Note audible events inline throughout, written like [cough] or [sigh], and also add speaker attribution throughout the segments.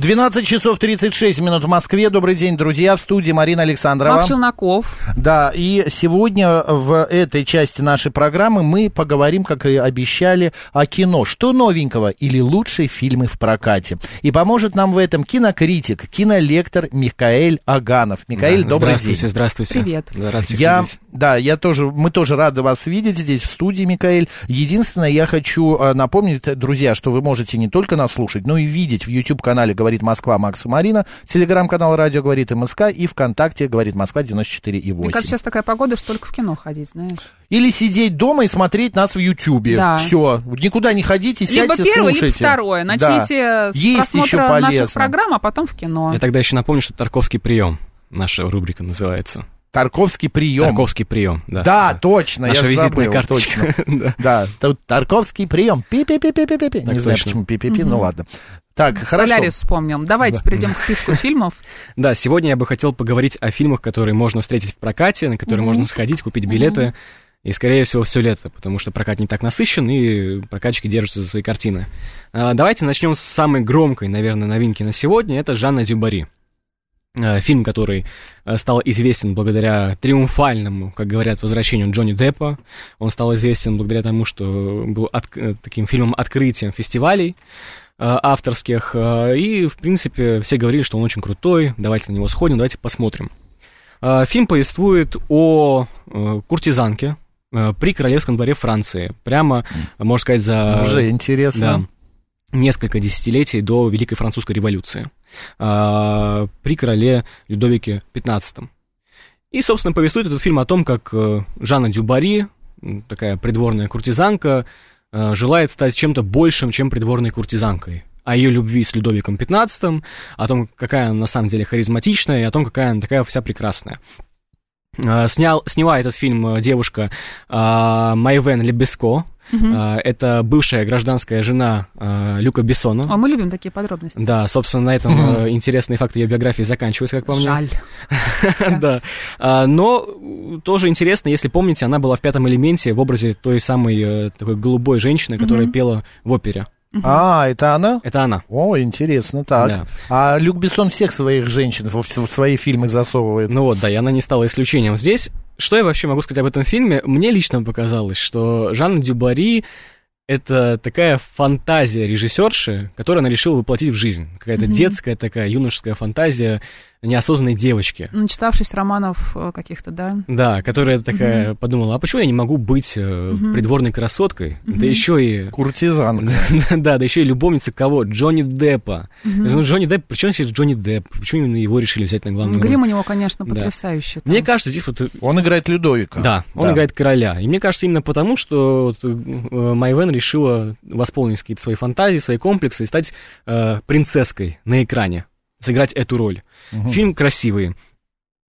Speaker 1: 12 часов 36 минут в Москве. Добрый день, друзья. В студии Марина Александрова.
Speaker 2: Марк Челноков.
Speaker 1: Да, и сегодня в этой части нашей программы мы поговорим, как и обещали, о кино. Что новенького или лучшие фильмы в прокате. И поможет нам в этом кинокритик, кинолектор Михаэль Аганов. Михаэль,
Speaker 3: Да,
Speaker 1: добрый
Speaker 3: здравствуйте,
Speaker 1: день.
Speaker 3: Здравствуйте,
Speaker 2: Привет.
Speaker 3: Всех
Speaker 1: Я,
Speaker 3: видеть.
Speaker 1: да, я тоже, мы тоже рады вас видеть здесь в студии, Микаэль. Единственное, я хочу э, напомнить, друзья, что вы можете не только нас слушать, но и видеть в YouTube-канале «Говорит Москва» Макса Марина, телеграм-канал «Радио говорит МСК» и ВКонтакте «Говорит Москва» 94,8.
Speaker 2: Мне кажется, сейчас такая погода, что только в кино ходить, знаешь.
Speaker 1: Или сидеть дома и смотреть нас в Ютьюбе.
Speaker 2: Да.
Speaker 1: Все, никуда не ходите,
Speaker 2: Либо
Speaker 1: сядьте,
Speaker 2: первое,
Speaker 1: слушайте.
Speaker 2: либо второе.
Speaker 1: Да.
Speaker 2: Начните с
Speaker 1: Есть еще
Speaker 2: наших программ, а потом в кино.
Speaker 3: Я тогда еще напомню, что Тарковский прием. Наша рубрика называется.
Speaker 1: Тарковский прием.
Speaker 3: Тарковский прием, да.
Speaker 1: Да, точно,
Speaker 3: Наша
Speaker 1: я же
Speaker 3: визитная
Speaker 1: забыл,
Speaker 3: карточка.
Speaker 1: точно. [laughs]
Speaker 3: Да.
Speaker 1: Тут Тарковский прием. Пи-пи-пи-пи-пи-пи. Не знаю, почему пи-пи-пи, ну ладно. Так, хорошо.
Speaker 2: Солярис вспомнил. Давайте перейдем к списку фильмов. [laughs]
Speaker 3: Да, сегодня я бы хотел поговорить о фильмах, которые можно встретить в прокате, на которые можно сходить, купить билеты. И, скорее всего, все лето, потому что прокат не так насыщен, и прокатчики держатся за свои картины. А, Давайте начнем с самой громкой, наверное, новинки на сегодня. Это Жанна Дюбари. Э, Фильм, который э, стал известен благодаря триумфальному, как говорят, возвращению Джонни Деппа. Он стал известен благодаря тому, что был от- э, таким фильмом-открытием фестивалей э, авторских. И, в принципе, все говорили, что он очень крутой. Давайте на него сходим, давайте посмотрим. Фильм повествует о куртизанке при королевском дворе Франции. Прямо, можно сказать, за...
Speaker 1: Уже интересно.
Speaker 3: Да. Несколько десятилетий до Великой Французской революции а, при короле Людовике XV. И, собственно, повествует этот фильм о том, как э, Жанна Дюбари, такая придворная куртизанка, э, желает стать чем-то большим, чем придворной куртизанкой. О ее любви с Людовиком XV, о том, какая она на самом деле харизматичная, и о том, какая она такая вся прекрасная. Э, Снял, сняла этот фильм э, девушка э, Майвен Лебеско. Э, Это бывшая гражданская жена Люка Бессона.
Speaker 2: О, мы любим такие подробности.
Speaker 3: Да, собственно, на этом э, интересные факты ее биографии заканчиваются, как по мне. [laughs]
Speaker 2: Жаль.
Speaker 3: Да. А, Но э, тоже интересно, если помните, она была в пятом элементе в образе той самой такой голубой женщины, которая пела в опере.
Speaker 1: А, это она?
Speaker 3: Это она.
Speaker 1: О, интересно, так.
Speaker 3: Да.
Speaker 1: А Люк Бессон всех своих женщин в, в свои фильмы засовывает.
Speaker 3: Ну вот, да, и она не стала исключением. Здесь, что я вообще могу сказать об этом фильме? Мне лично показалось, что Жанна Дюбари это такая фантазия режиссерши, которую она решила воплотить в жизнь. Какая-то детская такая юношеская фантазия неосознанной девочки.
Speaker 2: Начитавшись романов э, каких-то, да?
Speaker 3: Да, которая такая подумала, а почему я не могу быть э, придворной красоткой? Да еще и...
Speaker 1: Куртизанка. [laughs]
Speaker 3: Да, да еще и любовница кого? Джонни Деппа. Ну, Джонни Депп, причем здесь Джонни Депп? Почему именно его решили взять на главную
Speaker 2: Грим у него, конечно,
Speaker 3: Да.
Speaker 2: потрясающий. там.
Speaker 3: Мне кажется, здесь вот... э,
Speaker 1: Он играет Людовика.
Speaker 3: Да, он
Speaker 1: Да.
Speaker 3: играет короля. И мне кажется, именно потому, что вот, Майвен решила восполнить какие-то свои фантазии, свои комплексы и стать э, принцесской на экране, сыграть эту роль. Фильм красивый.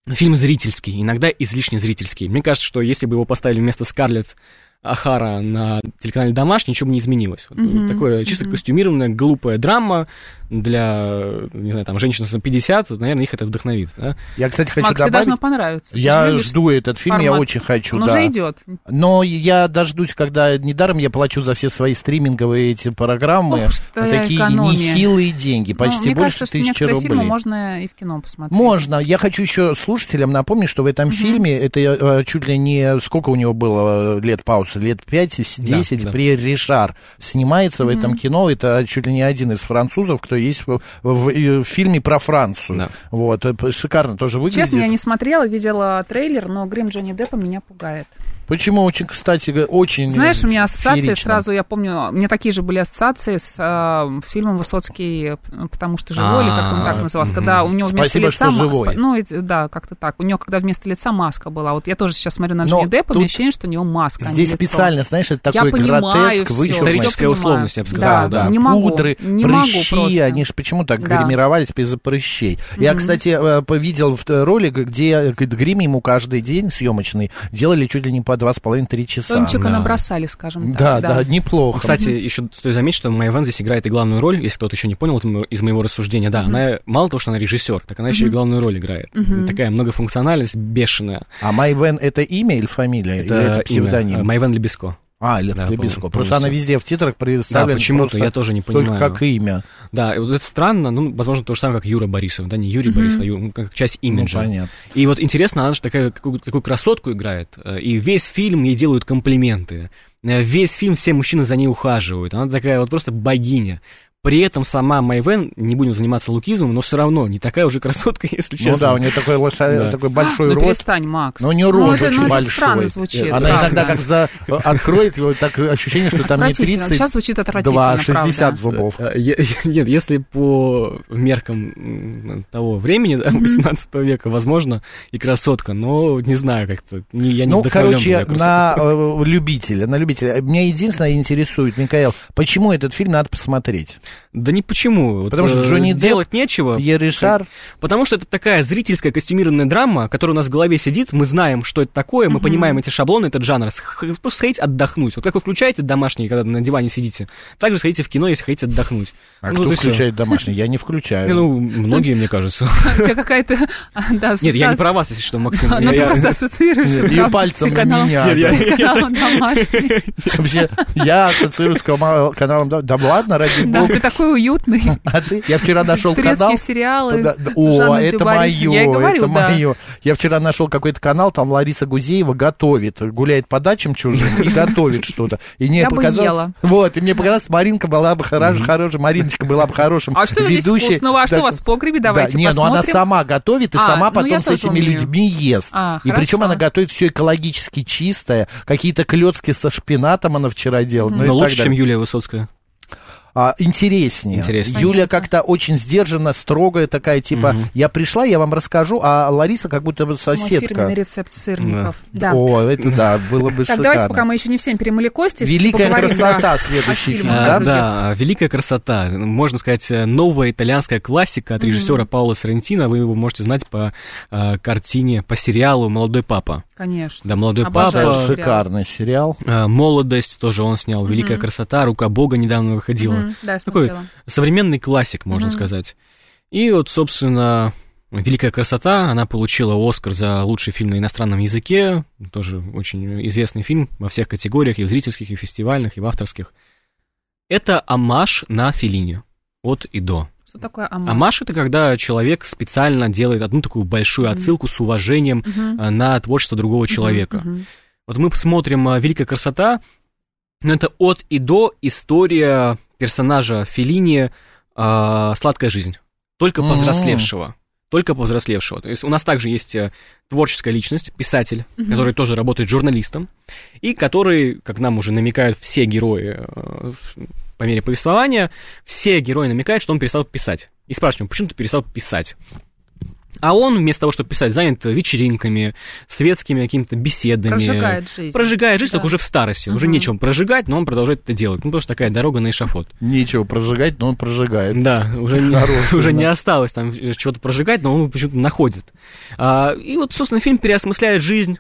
Speaker 3: Фильм зрительский, иногда излишне зрительский. Мне кажется, что если бы его поставили вместо Скарлетт Ахара на телеканале «Домашний», ничего бы не изменилось. Вот,
Speaker 2: Мгм,
Speaker 3: Такое чисто
Speaker 2: мгм.
Speaker 3: костюмированная, глупая драма для, не знаю, там, женщин за 50, вот, наверное, их это вдохновит. да.
Speaker 1: Я, кстати, хочу
Speaker 2: Макс,
Speaker 1: добавить...
Speaker 2: должно понравиться. Ты
Speaker 1: Я
Speaker 2: любишь
Speaker 1: жду этот фильм, я
Speaker 2: формат.
Speaker 1: очень хочу,
Speaker 2: Он
Speaker 1: да.
Speaker 2: уже идет.
Speaker 1: Но я дождусь, когда недаром я плачу за все свои стриминговые эти программы.
Speaker 2: Ох, что
Speaker 1: такие
Speaker 2: экономия.
Speaker 1: нехилые деньги,
Speaker 2: Ну,
Speaker 1: почти
Speaker 2: мне
Speaker 1: больше
Speaker 2: кажется,
Speaker 1: тысячи
Speaker 2: некоторые фильмы
Speaker 1: рублей.
Speaker 2: можно и в кино посмотреть.
Speaker 1: Можно. Я хочу еще слушателям напомнить, что в этом фильме, это э, чуть ли не сколько у него было лет пауз, лет 5-10,
Speaker 3: Да, да.
Speaker 1: при Ришар снимается в этом кино. Это чуть ли не один из французов, кто есть в, в- в фильме про Францию.
Speaker 3: Да.
Speaker 1: Вот, э, шикарно тоже выглядит.
Speaker 2: Честно, я не смотрела, видела трейлер, но грим Джонни Деппа меня пугает.
Speaker 1: Почему очень, кстати, очень
Speaker 2: Знаешь, у меня ассоциации
Speaker 1: феерично.
Speaker 2: сразу, я помню, у меня такие же были ассоциации с э, фильмом Высоцкий, потому что живой, или как он так
Speaker 3: А,
Speaker 2: назывался,
Speaker 3: мгм.
Speaker 2: когда у него вместо
Speaker 1: Спасибо,
Speaker 2: лица...
Speaker 1: что живой.
Speaker 2: Ну, да, как-то так. У него, когда вместо лица маска была. Вот я тоже сейчас смотрю на Джонни Деппа, у меня ощущение, что у него маска, а
Speaker 1: Здесь специально, знаешь, это такой гротеск, вычурный.
Speaker 3: Историческая условность, я бы
Speaker 1: Да,
Speaker 3: сказал,
Speaker 1: да,
Speaker 2: не могу,
Speaker 1: пудры,
Speaker 2: не могу
Speaker 1: прыщи. Они же почему так
Speaker 2: Да.
Speaker 1: гримировались из-за прыщей. Я, кстати, э, повидел в т- ролик, где э, грим ему каждый день съемочный делали чуть ли не по 2,5-3 часа.
Speaker 2: Тончика
Speaker 3: Да.
Speaker 2: набросали, скажем
Speaker 1: Да,
Speaker 2: так.
Speaker 1: да, неплохо.
Speaker 3: Кстати, еще стоит заметить, что Майя Вен здесь играет и главную роль, если кто-то еще не понял это из моего рассуждения. Да, она мало того, что она режиссер, так она еще и главную роль играет. Такая многофункциональность бешеная.
Speaker 1: А Майвен это имя или фамилия? или это псевдоним?
Speaker 3: Майя Вен Лебеско.
Speaker 1: А, или
Speaker 3: Да,
Speaker 1: Просто она везде в титрах представлена
Speaker 3: Да, почему-то, я тоже не
Speaker 1: только
Speaker 3: понимаю.
Speaker 1: как имя.
Speaker 3: Да, и вот это странно, ну, возможно, то же самое, как Юра Борисов, да, не Юрий Борисов, а Ю- ну, как часть
Speaker 1: Ну,
Speaker 3: имиджа.
Speaker 1: понятно.
Speaker 3: И вот интересно, она же такая, какую, какую красотку играет, э, и весь фильм ей делают комплименты. Э, Весь фильм все мужчины за ней ухаживают. Она такая вот просто богиня. При этом сама Майвен, не будем заниматься лукизмом, но все равно не такая уже красотка, [laughs] если честно.
Speaker 1: Ну да, у нее такой, лоша-
Speaker 3: Да.
Speaker 1: такой большой
Speaker 2: ну,
Speaker 1: рот.
Speaker 2: перестань, Макс.
Speaker 1: Ну, не рот
Speaker 2: это,
Speaker 1: очень
Speaker 2: ну,
Speaker 1: большой.
Speaker 2: странно звучит.
Speaker 1: Она
Speaker 2: правда.
Speaker 1: иногда как за... откроет его, так ощущение, что там не
Speaker 2: Отвратительно.
Speaker 1: 30,
Speaker 2: Сейчас звучит отвратительно,
Speaker 1: 2, 60
Speaker 2: правда.
Speaker 1: зубов.
Speaker 3: Э, е- Нет, если по меркам того времени, да, 18 века, возможно, и красотка, но не знаю как-то. Не, я не
Speaker 1: Ну, короче, на э, любителя, на любителя. Меня единственное интересует, Михаил, почему этот фильм надо посмотреть?
Speaker 3: Да не почему. Вот,
Speaker 1: Потому что
Speaker 3: э,
Speaker 1: Джонни Депп,
Speaker 3: делать нечего.
Speaker 1: Пьер Ришар,
Speaker 3: Потому что это такая зрительская костюмированная драма, которая у нас в голове сидит, мы знаем, что это такое, мы понимаем эти шаблоны, этот жанр. Просто сходить отдохнуть. Вот как вы включаете домашний, когда на диване сидите, так же сходите в кино, если хотите отдохнуть.
Speaker 1: а
Speaker 3: Ну,
Speaker 1: кто
Speaker 3: вот всё.
Speaker 1: включает домашний? Я не включаю. [laughs]
Speaker 3: Ну, многие, мне кажется.
Speaker 2: У тебя какая-то... а, Да,
Speaker 3: Нет, я не про вас, если что, Максим.
Speaker 2: Ну, ты просто ассоциируешься.
Speaker 1: И пальцем на меня. [laughs] Вообще, я ассоциируюсь с кама- каналом... Да, да ладно, ради бога.
Speaker 2: Такой уютный. [laughs]
Speaker 1: А ты? Я вчера нашел канал...
Speaker 2: сериалы.
Speaker 1: О,
Speaker 2: Жанна
Speaker 1: это мое,
Speaker 2: Я и говорю,
Speaker 1: это
Speaker 2: да.
Speaker 1: мое. Я вчера нашел какой-то канал, там Лариса Гузеева готовит, гуляет по дачам чужим и готовит что-то. И мне показалось, вот, и мне показалось, Маринка была бы хорош, хорошая, Мариночка была бы хорошим
Speaker 2: А что здесь
Speaker 1: ведущей.
Speaker 2: вкусного? А что у вас в погребе? Давайте
Speaker 1: да, не, ну она сама готовит и
Speaker 2: А,
Speaker 1: сама
Speaker 2: ну,
Speaker 1: потом с этими людьми ест.
Speaker 2: А,
Speaker 1: и причем она готовит все экологически чистое, какие-то клетки со шпинатом она вчера делала. ну
Speaker 3: Но лучше, чем. Юлия Высоцкая.
Speaker 1: А, интереснее.
Speaker 3: Интереснее.
Speaker 1: Юля как-то очень сдержанно, строгая такая, типа,
Speaker 3: Мгм.
Speaker 1: я пришла, я вам расскажу, а Лариса как будто бы
Speaker 2: Мой
Speaker 1: соседка.
Speaker 2: фирменный рецепт сырников. Да.
Speaker 1: О, это да, было бы
Speaker 2: Так,
Speaker 1: шикарно.
Speaker 2: давайте, пока мы еще не всем перемыли кости.
Speaker 1: Великая красота,
Speaker 2: да,
Speaker 1: следующий фильм, да?
Speaker 3: А, да, «Великая красота». Можно сказать, э, новая итальянская классика от режиссера Паула Соррентино. Вы его можете знать по э, картине, по сериалу «Молодой папа».
Speaker 2: Конечно.
Speaker 3: Да, «Молодой
Speaker 2: Обожаю
Speaker 3: папа».
Speaker 1: Шикарный сериал.
Speaker 3: Э, «Молодость» тоже он снял. «Великая красота», «Рука Бога» недавно выходила.
Speaker 2: Да, я
Speaker 3: Такой
Speaker 2: смотрела.
Speaker 3: современный классик, можно сказать. И вот, собственно, «Великая красота», она получила Оскар за лучший фильм на иностранном языке, тоже очень известный фильм во всех категориях, и в зрительских, и в фестивальных, и в авторских. Это амаш на Филине, от и до.
Speaker 2: Что такое амаш?
Speaker 3: Амаш — это когда человек специально делает одну такую большую отсылку с уважением э, на творчество другого человека.
Speaker 2: Мгм.
Speaker 3: Вот мы посмотрим э, «Великая красота», но это от и до история персонажа Феллини э, «Сладкая жизнь», только
Speaker 1: М.
Speaker 3: повзрослевшего. Только повзрослевшего. То есть у нас также есть э, творческая личность, писатель,
Speaker 2: Мгм.
Speaker 3: который тоже работает журналистом, и который, как нам уже намекают все герои э, по мере повествования, все герои намекают, что он перестал писать. И спрашиваем, почему ты перестал писать? А он, вместо того, чтобы писать, занят вечеринками, светскими какими-то беседами.
Speaker 2: Прожигает жизнь.
Speaker 3: Прожигает жизнь,
Speaker 2: Да.
Speaker 3: только уже в старости. Уже
Speaker 2: Мгм.
Speaker 3: нечем прожигать, но он продолжает это делать. Ну, потому что такая дорога на эшафот.
Speaker 1: Нечего прожигать, но он прожигает.
Speaker 3: Да, уже, не, [laughs] уже
Speaker 1: да.
Speaker 3: не осталось там чего-то прожигать, но он почему-то находит. А, и вот, собственно, фильм переосмысляет жизнь,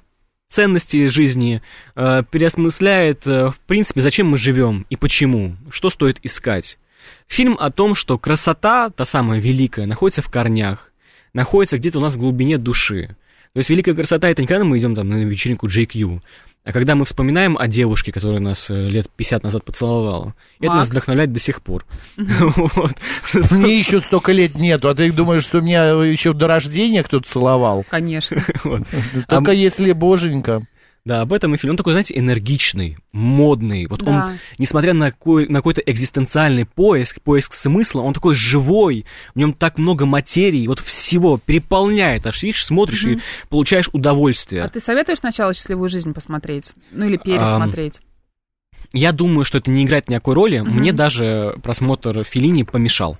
Speaker 3: ценности жизни, э, переосмысляет, э, в принципе, зачем мы живем и почему, что стоит искать. Фильм о том, что красота, та самая великая, находится в корнях, находится где-то у нас в глубине души. То есть великая красота это не когда мы идем там на вечеринку JQ, а когда мы вспоминаем о девушке, которая нас э, лет 50 назад поцеловала. Это нас вдохновляет до сих пор. [laughs]
Speaker 1: Мне еще столько лет нету, а ты думаешь, что меня еще до рождения кто-то целовал?
Speaker 2: Конечно. [laughs]
Speaker 1: Только если боженька.
Speaker 3: Да, об этом и фильм. Он такой, знаете, энергичный, модный. Вот
Speaker 2: Да.
Speaker 3: он, несмотря на, какой, на какой-то экзистенциальный поиск, поиск смысла, он такой живой, в нем так много материи, вот всего переполняет. Аж видишь, смотришь и получаешь удовольствие.
Speaker 2: А ты советуешь сначала «Счастливую жизнь» посмотреть? Ну, или пересмотреть?
Speaker 3: Я думаю, что это не играет никакой роли. Мне даже просмотр Филини помешал.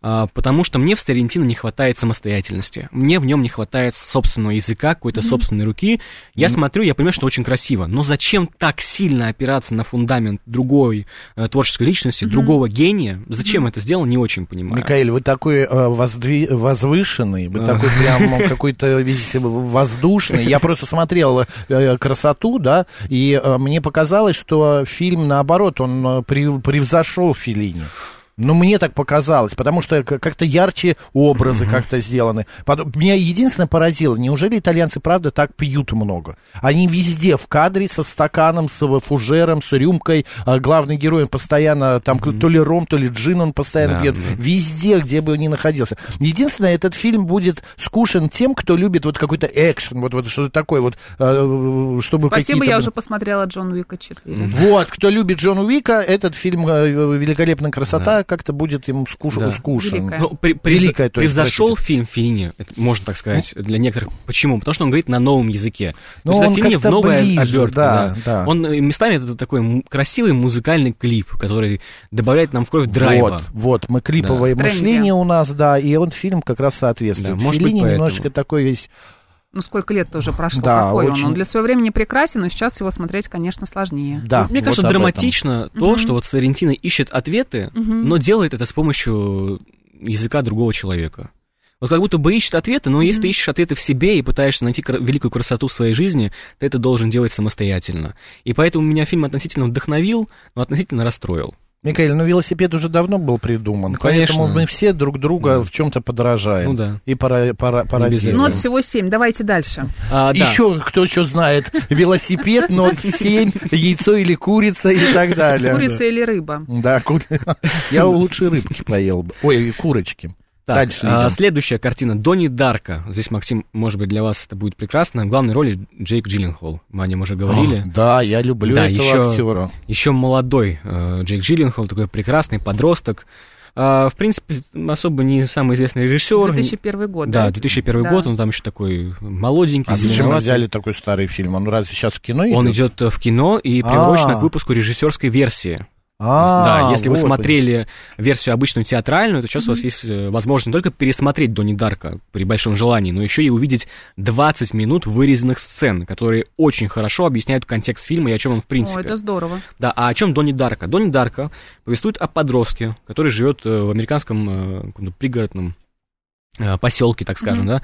Speaker 3: А, потому что мне в Тарантино не хватает самостоятельности. Мне в нем не хватает собственного языка, какой-то собственной руки. Я смотрю, я понимаю, что очень красиво. Но зачем так сильно опираться на фундамент другой э, творческой личности, другого гения? Зачем это сделано, не очень понимаю.
Speaker 1: Микаэль, вы такой э, воздви- возвышенный, вы
Speaker 3: А.
Speaker 1: такой прям [laughs] какой-то весь воздушный. Я просто смотрел э, красоту, да, и э, мне показалось, что фильм, наоборот, он э, прев- превзошел Филини. Ну, мне так показалось, потому что как-то ярче образы как-то сделаны. Потом- Меня единственное поразило, неужели итальянцы, правда, так пьют много? Они везде в кадре со стаканом, с фужером, с рюмкой. А главный герой он постоянно, там, то ли ром, то ли джин он постоянно
Speaker 3: Да,
Speaker 1: пьет.
Speaker 3: да.
Speaker 1: Везде, где бы он ни находился. Единственное, этот фильм будет скушен тем, кто любит вот какой-то экшен, вот, вот что-то такое, вот, э, чтобы
Speaker 2: Спасибо, я уже посмотрела «Джон Уика 4».
Speaker 1: Вот, кто любит Джона Уика, этот фильм э, «Великолепная красота» как-то будет им скуш-
Speaker 3: Да.
Speaker 1: скушен.
Speaker 2: Великая.
Speaker 3: Ну, при- превз-
Speaker 1: Великая, то есть,
Speaker 3: превзошел
Speaker 1: простите.
Speaker 3: фильм Филини, можно так сказать, для некоторых. Почему? Потому что он говорит на новом языке.
Speaker 1: Ну,
Speaker 3: То есть
Speaker 1: он
Speaker 3: это Феллини
Speaker 1: как-то
Speaker 3: в новой
Speaker 1: ближе,
Speaker 3: обертке,
Speaker 1: да, да.
Speaker 3: Он э, местами это такой красивый музыкальный клип, который добавляет нам в кровь драйва.
Speaker 1: Вот, вот, мы клиповое
Speaker 2: Да.
Speaker 1: Мышление у нас, да, и он фильм как раз соответствует.
Speaker 3: Да, может быть,
Speaker 1: Феллини
Speaker 3: поэтому.
Speaker 1: немножечко такой весь...
Speaker 2: Ну, сколько лет-то уже прошло,
Speaker 1: Да,
Speaker 2: какой
Speaker 1: очень.
Speaker 2: он? Он для своего времени прекрасен, но сейчас его смотреть, конечно, сложнее.
Speaker 1: Да,
Speaker 3: Мне
Speaker 1: вот
Speaker 3: кажется,
Speaker 1: об этом.
Speaker 3: драматично то, что вот Соррентино ищет ответы, но делает это с помощью языка другого человека. Вот как будто бы ищет ответы, но если ты ищешь ответы в себе и пытаешься найти великую красоту в своей жизни, ты это должен делать самостоятельно. И поэтому меня фильм относительно вдохновил, но относительно расстроил.
Speaker 1: Микаэль, ну велосипед уже давно был придуман,
Speaker 3: Ну, конечно.
Speaker 1: поэтому мы все друг друга
Speaker 3: Да.
Speaker 1: в чем-то подражаем.
Speaker 3: Ну да.
Speaker 1: И пара, пара, пародируем.
Speaker 2: Вот всего семь, давайте дальше.
Speaker 3: А, да.
Speaker 1: Еще кто что знает, велосипед, нот 7, яйцо или курица и так далее.
Speaker 2: Курица или рыба?
Speaker 1: Да, ку- я лучше рыбки поел бы. Ой, курочки.
Speaker 3: Так,
Speaker 1: Дальше
Speaker 3: а,
Speaker 1: идем.
Speaker 3: следующая картина Донни Дарка. Здесь, Максим, может быть, для вас это будет прекрасно. В главной роли Джейк Джилленхол. Мы о нем уже говорили.
Speaker 1: О, Да, я люблю
Speaker 3: Да,
Speaker 1: этого
Speaker 3: еще-
Speaker 1: актера.
Speaker 3: Еще молодой э, Джейк Джилленхол, такой прекрасный подросток. А, в принципе, особо не самый известный режиссер.
Speaker 2: 2001 год,
Speaker 3: Да,
Speaker 2: да?
Speaker 3: 2001
Speaker 2: Да.
Speaker 3: год, он там еще такой молоденький,
Speaker 1: А зачем мы взяли такой старый фильм? Он разве сейчас в кино идет?
Speaker 3: Он идет в кино и приурочен
Speaker 1: А.
Speaker 3: к выпуску режиссерской версии.
Speaker 1: А,
Speaker 3: да, если вы смотрели версию обычную театральную, то сейчас у вас есть э, возможность не только пересмотреть Донни Дарка при большом желании, но еще и увидеть 20 минут вырезанных сцен, которые очень хорошо объясняют контекст фильма и о чем он в принципе.
Speaker 2: О, это здорово.
Speaker 3: Да, а о чем Донни Дарка? Донни Дарка повествует о подростке, который живет э, в американском э, пригородном поселке, так скажем, да.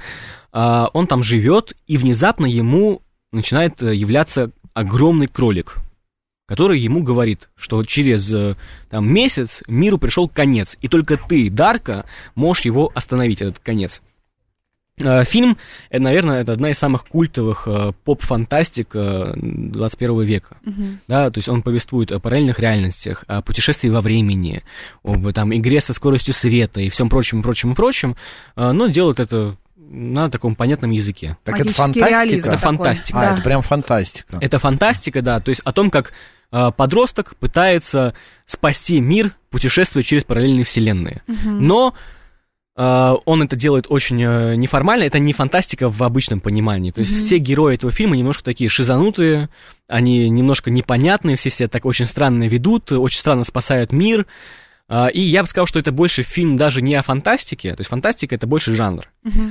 Speaker 3: А, он там живет, и внезапно ему начинает являться огромный кролик, который ему говорит, что через э, там, месяц миру пришел конец, и только ты, Дарка, можешь его остановить, этот конец. Э, Фильм, э, наверное, это одна из самых культовых э, поп-фантастик э, 21 века. Да, то есть он повествует о параллельных реальностях, о путешествии во времени, об там, игре со скоростью света и всем прочим, прочим и прочим, но делает это на таком понятном языке.
Speaker 1: Так это фантастика?
Speaker 3: Это фантастика.
Speaker 1: А,
Speaker 2: Да.
Speaker 1: это прям фантастика.
Speaker 3: Это фантастика, да, то есть о том, как подросток пытается спасти мир, путешествуя через параллельные вселенные. Но э, он это делает очень э, неформально, это не фантастика в обычном понимании. То есть все герои этого фильма немножко такие шизанутые, они немножко непонятные, все себя так очень странно ведут, очень странно спасают мир. А, И я бы сказал, что это больше фильм даже не о фантастике, то есть фантастика это больше жанр,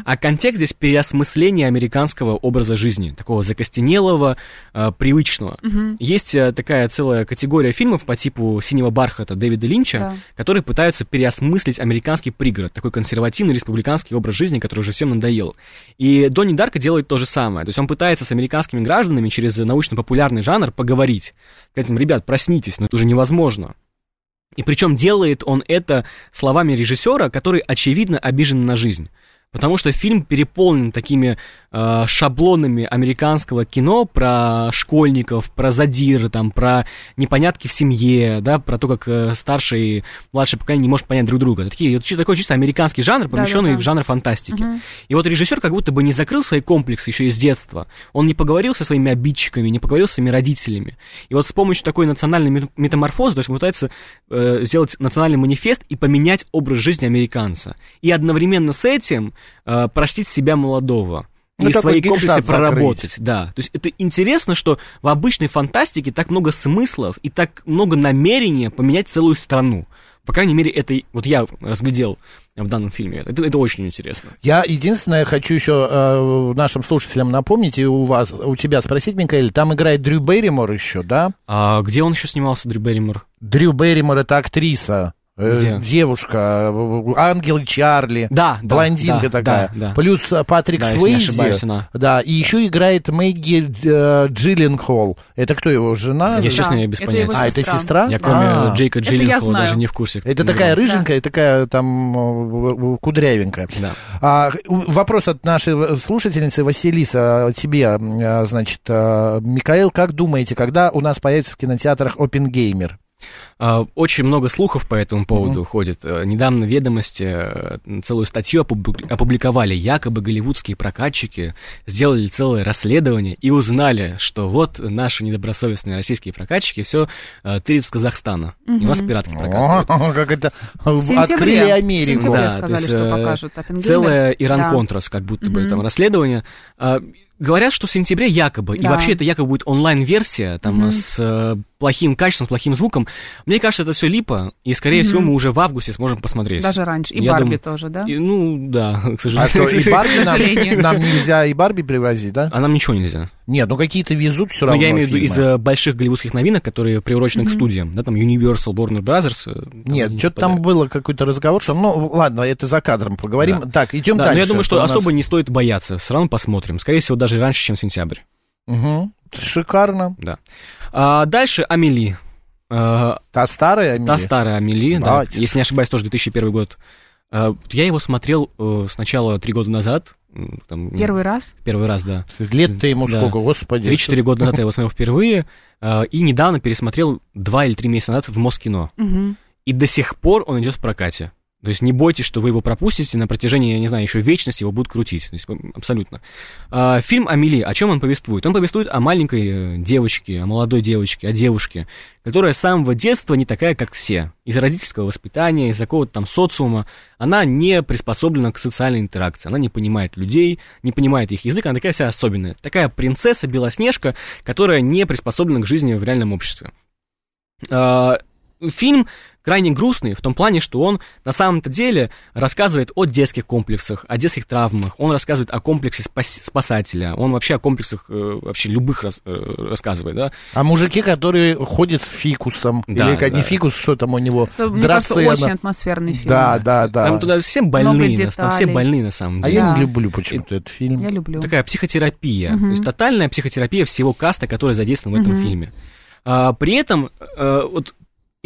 Speaker 3: а контекст здесь переосмысление американского образа жизни, такого закостенелого, э, привычного. Есть э, такая целая категория фильмов по типу «Синего бархата» Дэвида Линча,
Speaker 2: Да.
Speaker 3: которые пытаются переосмыслить американский пригород, такой консервативный республиканский образ жизни, который уже всем надоел. И Донни Дарка делает то же самое, то есть он пытается с американскими гражданами через научно-популярный жанр поговорить, сказать им, ребят, проснитесь, но это уже невозможно. И причем делает он это словами режиссера, который очевидно обижен на жизнь. Потому что фильм переполнен такими э, шаблонами американского кино про школьников, про задиры, там, про непонятки в семье, да, про то, как э, старшее и младшее поколение не может понять друг друга. Это такие, это такой чисто американский жанр, помещенный
Speaker 2: Да-да-да.
Speaker 3: в жанр фантастики.
Speaker 2: Мгм.
Speaker 3: И вот режиссер как будто бы не закрыл свои комплексы еще из детства. Он не поговорил со своими обидчиками, не поговорил с своими родителями. И вот с помощью такой национальной мет- метаморфозы, то есть он пытается э, сделать национальный манифест и поменять образ жизни американца. И одновременно с этим э, простить себя молодого.
Speaker 1: Ну,
Speaker 3: и свои комплексы
Speaker 1: гельшат закрыть.
Speaker 3: проработать. Да, то есть это интересно, что в обычной фантастике так много смыслов и так много намерения поменять целую страну. По крайней мере, это вот я разглядел в данном фильме. Это, это очень интересно.
Speaker 1: Я единственное хочу еще э, нашим слушателям напомнить и у вас, у тебя спросить, Микаэль, там играет Дрю Берримор еще, да?
Speaker 3: А где он еще снимался, Дрю Берримор?
Speaker 1: Дрю Берримор это актриса. Э,
Speaker 3: Где?
Speaker 1: Девушка, э, ангел Чарли,
Speaker 3: Да, да,
Speaker 1: блондинка
Speaker 3: да,
Speaker 1: такая.
Speaker 3: да, да.
Speaker 1: Плюс э, Патрик
Speaker 3: Да, если не
Speaker 1: Суэйзи.
Speaker 3: ошибаюсь, она.
Speaker 1: Да, и еще играет Мэгги э, Джилленхол. Это кто его жена?
Speaker 3: Если
Speaker 2: Сестра.
Speaker 3: честно, я без
Speaker 2: Это
Speaker 3: понятия.
Speaker 1: А, это
Speaker 2: сестра.
Speaker 3: Я кроме
Speaker 1: А.
Speaker 3: Джейка
Speaker 2: Это я
Speaker 3: Джилленхола даже не в курсе.
Speaker 1: Это
Speaker 3: Не
Speaker 1: такая рыженькая, такая там э, кудрявенькая.
Speaker 3: Да.
Speaker 1: А, вопрос от нашей слушательницы Василиса тебе, э, значит, э, Микаэл, как думаете, когда у нас появится в кинотеатрах Опенгеймер?
Speaker 3: А, Очень много слухов по этому поводу ходит. Э, Недавно ведомости э, целую статью опубли- опубликовали. Якобы голливудские прокатчики сделали целое расследование и узнали, что вот наши недобросовестные российские прокатчики все тырят с Казахстана. И у нас пиратки прокатывают.
Speaker 1: О, [laughs] как это открыли Америку.
Speaker 3: Да,
Speaker 2: сказали,
Speaker 3: то есть,
Speaker 2: что
Speaker 3: э,
Speaker 2: покажут.
Speaker 3: Целое. Иран-Контрас, как будто бы там расследование. А, Говорят, что в сентябре якобы, и
Speaker 2: Да.
Speaker 3: вообще это якобы будет онлайн-версия, там,
Speaker 2: Мгм.
Speaker 3: с э, плохим качеством, с плохим звуком. Мне кажется, это все липа, и, скорее всего, мы уже в августе сможем посмотреть.
Speaker 2: Даже раньше. И
Speaker 3: Я
Speaker 2: Барби
Speaker 3: думаю-
Speaker 2: тоже, да?
Speaker 3: И, ну, да, [laughs] к сожалению.
Speaker 1: А что, и Барби нам, нам нельзя и Барби привозить, да?
Speaker 3: А нам ничего нельзя.
Speaker 1: Нет, ну какие-то везут все
Speaker 3: Но
Speaker 1: равно
Speaker 3: я имею в виду из больших голливудских новинок, которые приурочены к студиям, да, там Universal, Warner Brothers. э, там
Speaker 1: Нет, что-то там было какой-то разговор, что, ну, ладно, это за кадром поговорим.
Speaker 3: Да.
Speaker 1: Так, идем
Speaker 3: Да,
Speaker 1: дальше.
Speaker 3: но я думаю, что
Speaker 1: нас-
Speaker 3: особо не стоит бояться. Все равно посмотрим. Скорее всего, даже раньше, чем сентябрь.
Speaker 1: Мгм. Шикарно.
Speaker 3: Да. А дальше Амели. А,
Speaker 1: Та старая Амели?
Speaker 3: Та старая Амели, да. Если не ошибаюсь, тоже 2001 год. А, Я его смотрел э, сначала три года назад. там,
Speaker 2: Первый раз?
Speaker 3: Первый раз, да.
Speaker 1: Лет-то ему
Speaker 3: Да.
Speaker 1: сколько, господи.
Speaker 3: 3-4 года назад я его смотрел впервые. а, И недавно пересмотрел два или три месяца назад в Москино.
Speaker 2: Мгм.
Speaker 3: И до сих пор он идет в прокате. То есть не бойтесь, что вы его пропустите, на протяжении, я не знаю, еще вечности его будут крутить. То есть абсолютно. А, фильм «Амели», о чем он повествует? Он повествует о маленькой э, девочке, о молодой девочке, о девушке, которая с самого детства не такая, как все. Из-за родительского воспитания, из-за какого-то там социума. Она не приспособлена к социальной интеракции. Она не понимает людей, не понимает их язык, она такая вся особенная. Такая принцесса Белоснежка, которая не приспособлена к жизни в реальном обществе. А, Фильм крайне грустный в том плане, что он на самом-то деле рассказывает о детских комплексах, о детских травмах, он рассказывает о комплексе спас- спасателя, он вообще о комплексах э, вообще любых рас- э, рассказывает, да.
Speaker 1: А мужики, которые ходят с фикусом,
Speaker 3: Да,
Speaker 1: или как не
Speaker 3: да.
Speaker 1: фикус, что там у него,
Speaker 2: Это, мне кажется, очень атмосферный фильм.
Speaker 1: Да, да, да.
Speaker 3: Там туда все больные, на- там все больные на самом
Speaker 1: А
Speaker 3: деле.
Speaker 1: я
Speaker 2: Да.
Speaker 1: не люблю почему-то этот фильм.
Speaker 2: Я люблю.
Speaker 3: Такая психотерапия,
Speaker 2: Мгм.
Speaker 3: то есть тотальная психотерапия всего каста, который задействован в этом фильме. А, при этом, э, вот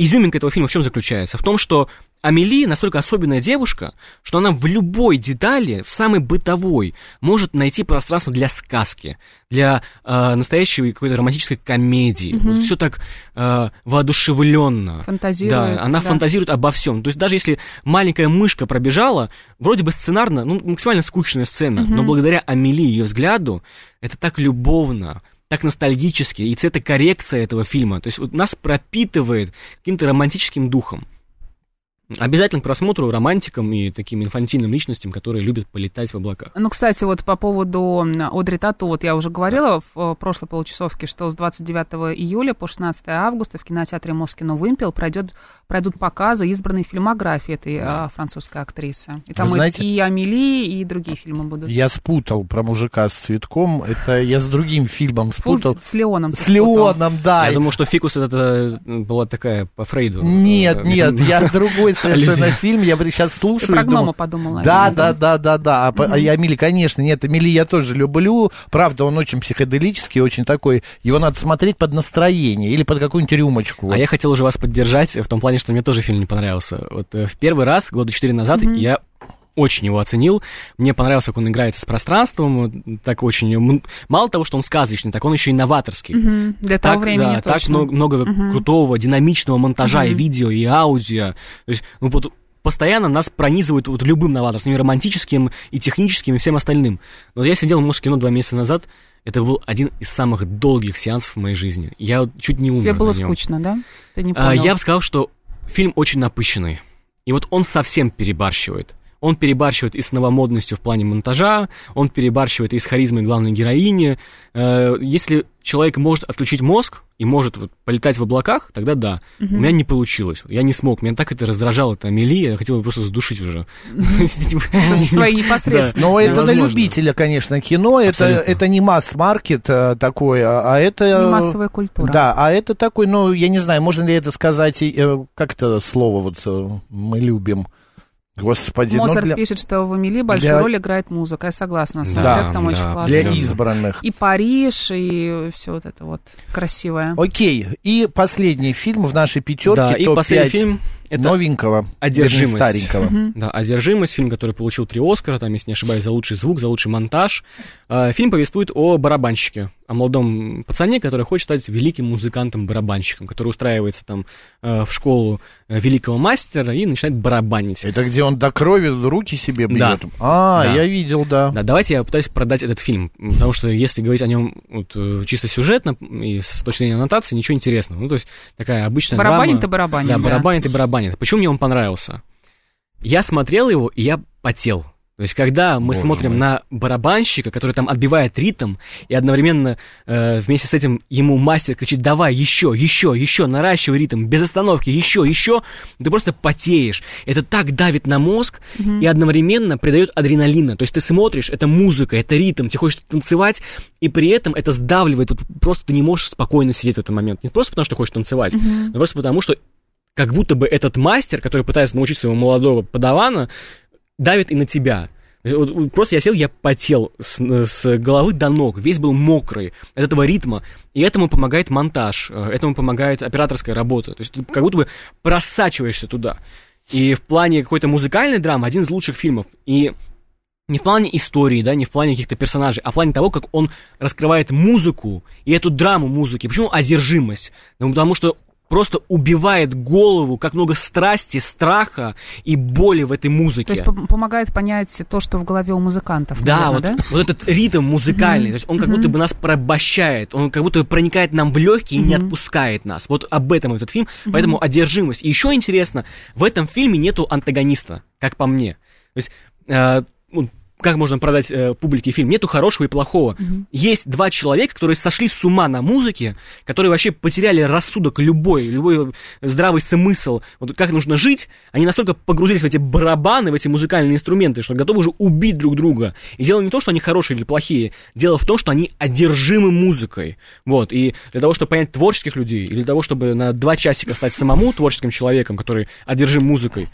Speaker 3: изюминка этого фильма в чем заключается? В том, что Амели настолько особенная девушка, что она в любой детали, в самой бытовой, может найти пространство для сказки, для э, настоящей какой-то романтической комедии.
Speaker 2: Мгм.
Speaker 3: Вот все так э, воодушевленно.
Speaker 2: Фантазирует.
Speaker 3: Да, она
Speaker 2: да.
Speaker 3: фантазирует обо всем. То есть даже если маленькая мышка пробежала, вроде бы сценарно, ну, максимально скучная сцена, но
Speaker 2: Мгм.
Speaker 3: благодаря Амели, ее взгляду, это так любовно, так ностальгически, и цветокоррекция этого фильма, то есть вот нас пропитывает каким-то романтическим духом. Обязательно к просмотру романтикам и таким инфантильным личностям, которые любят полетать в облаках.
Speaker 2: Ну, кстати, вот по поводу Одри Тату, вот я уже говорила в э, прошлой получасовке, что с 29 июля по 16 августа в кинотеатре Москино Вымпел пройдет, пройдут показы избранной фильмографии этой э, французской актрисы. И там
Speaker 1: Вы
Speaker 2: и-
Speaker 1: знаете-
Speaker 2: и Амели, и другие фильмы будут.
Speaker 1: Я спутал про мужика с цветком. Это я с другим фильмом
Speaker 2: Фу,
Speaker 1: спутал.
Speaker 2: с Леоном.
Speaker 1: С. Леоном, да.
Speaker 3: Я думал, что «Фикус» это э, была такая по Фрейду.
Speaker 1: Нет, нет, я [laughs] другой совершенно
Speaker 3: Аллюзия.
Speaker 1: фильм. Я сейчас
Speaker 2: Ты
Speaker 1: слушаю.
Speaker 2: про
Speaker 1: и думаю,
Speaker 2: гнома подумал,
Speaker 1: Да,
Speaker 2: наверное,
Speaker 1: да, да, да, да. А, а я Амели, конечно, нет, Амели я тоже люблю. Правда, он очень психоделический, очень такой. Его надо смотреть под настроение или под какую-нибудь рюмочку.
Speaker 3: А я хотел уже вас поддержать в том плане, что мне тоже фильм не понравился. Вот э, в первый раз, года четыре назад,
Speaker 2: Мгм.
Speaker 3: я очень его оценил. Мне понравилось, как он играет с пространством, так очень... Мало того, что он сказочный, так он еще и новаторский.
Speaker 2: Мгм. Для того
Speaker 3: так,
Speaker 2: времени
Speaker 3: да, так
Speaker 2: точно.
Speaker 3: много, много крутого, динамичного монтажа и видео, и аудио. То есть, ну вот постоянно нас пронизывают вот любым новаторством, и романтическим, и техническим, и всем остальным. Но я сидел в Москино два месяца назад, это был один из самых долгих сеансов в моей жизни. Я чуть не умер
Speaker 2: Тебе было скучно, да? Ты не
Speaker 3: А,
Speaker 2: понял?
Speaker 3: я бы сказал, что фильм очень напыщенный. И вот он совсем перебарщивает. Он перебарщивает и с новомодностью в плане монтажа, он перебарщивает и с харизмой главной героини. Э, Если человек может отключить мозг и может вот полетать в облаках, тогда да. У меня не получилось. Я не смог. Меня так это раздражало, это Амели, я хотел ее просто задушить уже. [laughs] [laughs]
Speaker 2: Свои [laughs] непосредственно.
Speaker 1: Но это на
Speaker 3: Невозможно.
Speaker 1: любителя, конечно, кино. Это, не масс-маркет а, такой, а, а это...
Speaker 2: Не массовая культура.
Speaker 1: Да, а это такой, ну, я не знаю, можно ли это сказать, э, как это слово вот э, мы любим. Господи, ну,
Speaker 2: Моцарт
Speaker 1: для,
Speaker 2: пишет, что в Эмили большую
Speaker 1: для-
Speaker 2: роль играет музыка. Я согласна с
Speaker 3: Да,
Speaker 2: вами. Это там
Speaker 3: да,
Speaker 2: очень классно.
Speaker 1: для избранных.
Speaker 2: И Париж, и все вот это вот красивое.
Speaker 1: Окей, и последний фильм в нашей пятерке,
Speaker 3: Да, и
Speaker 1: топ-5
Speaker 3: последний фильм это
Speaker 1: новенького,
Speaker 3: «Одержимость».
Speaker 1: старенького.
Speaker 3: Да, «Одержимость», фильм, который получил три Оскара, там, если не ошибаюсь, за лучший звук, за лучший монтаж. Э, Фильм повествует о барабанщике, о молодом пацане, который хочет стать великим музыкантом-барабанщиком, который устраивается там э, в школу э, великого мастера и начинает барабанить.
Speaker 1: Это где он до крови руки себе
Speaker 3: Да.
Speaker 1: бьет? А,
Speaker 3: Да.
Speaker 1: я видел, да.
Speaker 3: Да, давайте я пытаюсь продать этот фильм, потому что если говорить о нем вот, э, чисто сюжетно и с точки зрения аннотации, ничего интересного. Ну, то есть такая обычная
Speaker 2: Барабанит
Speaker 3: драма.
Speaker 2: и барабанит,
Speaker 3: Да,
Speaker 2: да.
Speaker 3: барабанит и барабанит. Почему мне он понравился? Я смотрел его, и я потел. То есть, когда мы
Speaker 1: Боже
Speaker 3: смотрим
Speaker 1: мой.
Speaker 3: на барабанщика, который там отбивает ритм, и одновременно э, вместе с этим ему мастер кричит, давай, еще, еще, еще, наращивай ритм, без остановки, еще, еще, ты просто потеешь. Это так давит на мозг и одновременно придает адреналина. То есть, ты смотришь, это музыка, это ритм, тебе хочется танцевать, и при этом это сдавливает, вот просто ты не можешь спокойно сидеть в этот момент. Не просто потому, что хочешь танцевать, но просто потому, что как будто бы этот мастер, который пытается научить своего молодого подавана, давит и на тебя. Вот, Просто я сел, я потел с, с головы до ног, весь был мокрый от этого ритма, и этому помогает монтаж, э, этому помогает операторская работа, то есть ты как будто бы просачиваешься туда. И в плане какой-то музыкальной драмы один из лучших фильмов. И не в плане истории, да, не в плане каких-то персонажей, а в плане того, как он раскрывает музыку и эту драму музыки. Почему одержимость? Ну, потому что просто убивает голову, как много страсти, страха и боли в этой музыке.
Speaker 2: То есть пом- помогает понять то, что в голове у музыкантов.
Speaker 3: Да,
Speaker 2: наверное,
Speaker 3: вот, вот этот ритм музыкальный, то есть он как будто бы нас порабощает, он как будто бы проникает нам в легкие и не отпускает нас. Вот об этом этот фильм, поэтому одержимость. И еще интересно, в этом фильме нету антагониста, как по мне. То есть, э, как можно продать э, публике фильм? Нету хорошего и плохого. Есть два человека, которые сошли с ума на музыке, которые вообще потеряли рассудок любой, любой здравый смысл, вот как нужно жить. Они настолько погрузились в эти барабаны, в эти музыкальные инструменты, что готовы уже убить друг друга. И дело не в том, что они хорошие или плохие, дело в том, что они одержимы музыкой. Вот, и для того, чтобы понять творческих людей, или для того, чтобы на два часика стать самому творческим человеком, который одержим музыкой,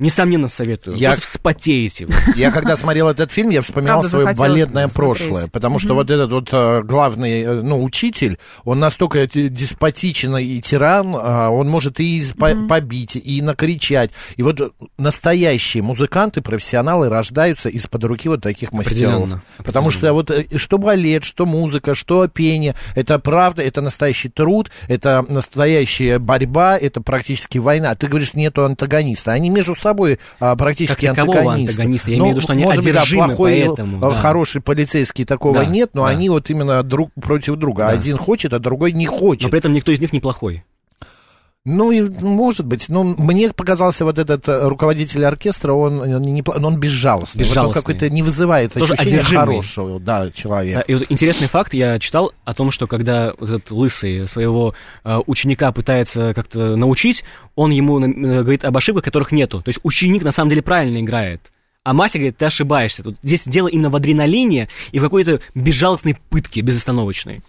Speaker 3: Несомненно, советую.
Speaker 1: Я-
Speaker 3: Просто вспотеете. вы. [laughs]
Speaker 1: Я когда смотрел этот фильм, я вспоминал
Speaker 2: Правда,
Speaker 1: свое балетное прошлое, потому что вот этот вот э, главный, э, ну, учитель, он настолько деспотичен и тиран, а, он может и по- побить, и накричать. И вот настоящие музыканты, профессионалы рождаются из-под руки вот таких мастеров.
Speaker 3: Определенно,
Speaker 1: Потому что вот э, что балет, что музыка, что пение, это правда, это настоящий труд, это настоящая борьба, это практически война. Ты говоришь, нету антагониста. Они между собой а, практически
Speaker 3: Как
Speaker 1: антагонисты.
Speaker 3: антагониста. Я
Speaker 1: Ну,
Speaker 3: имею в виду, что они
Speaker 1: может быть, да, плохой,
Speaker 3: поэтому,
Speaker 1: э,
Speaker 3: да.
Speaker 1: хороший полицейский такого
Speaker 3: Да,
Speaker 1: нет, но
Speaker 3: да.
Speaker 1: они вот именно друг против друга.
Speaker 3: Да.
Speaker 1: Один хочет, а другой не
Speaker 3: Но
Speaker 1: хочет.
Speaker 3: при этом никто из них не плохой.
Speaker 1: Ну, и, может быть. Но мне показался вот этот э, руководитель оркестра, он, э, не, он безжалостный. Вот он
Speaker 3: Безжалостный.
Speaker 1: какой-то не вызывает
Speaker 3: Тоже
Speaker 1: ощущения
Speaker 3: одержимый.
Speaker 1: хорошего да, человека.
Speaker 3: Да, и вот интересный факт, я читал о том, что когда вот этот лысый своего э, ученика пытается как-то научить, он ему э, говорит об ошибках, которых нету. То есть ученик на самом деле правильно играет. А Мася говорит, ты ошибаешься. Тут здесь дело именно в адреналине и в какой-то безжалостной пытке, безостановочной.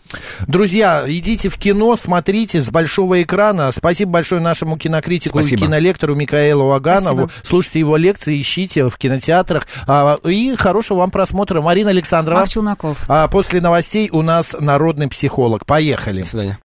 Speaker 1: Друзья, идите в кино, смотрите с большого экрана. Спасибо большое нашему кинокритику
Speaker 3: Спасибо.
Speaker 1: и кинолектору Михаилу Ваганову.
Speaker 2: Спасибо.
Speaker 1: Слушайте его лекции, ищите в кинотеатрах. А, и хорошего вам просмотра. Марина Александрова.
Speaker 2: Марк Челноков.
Speaker 1: А после новостей у нас народный психолог. Поехали.
Speaker 3: До свидания.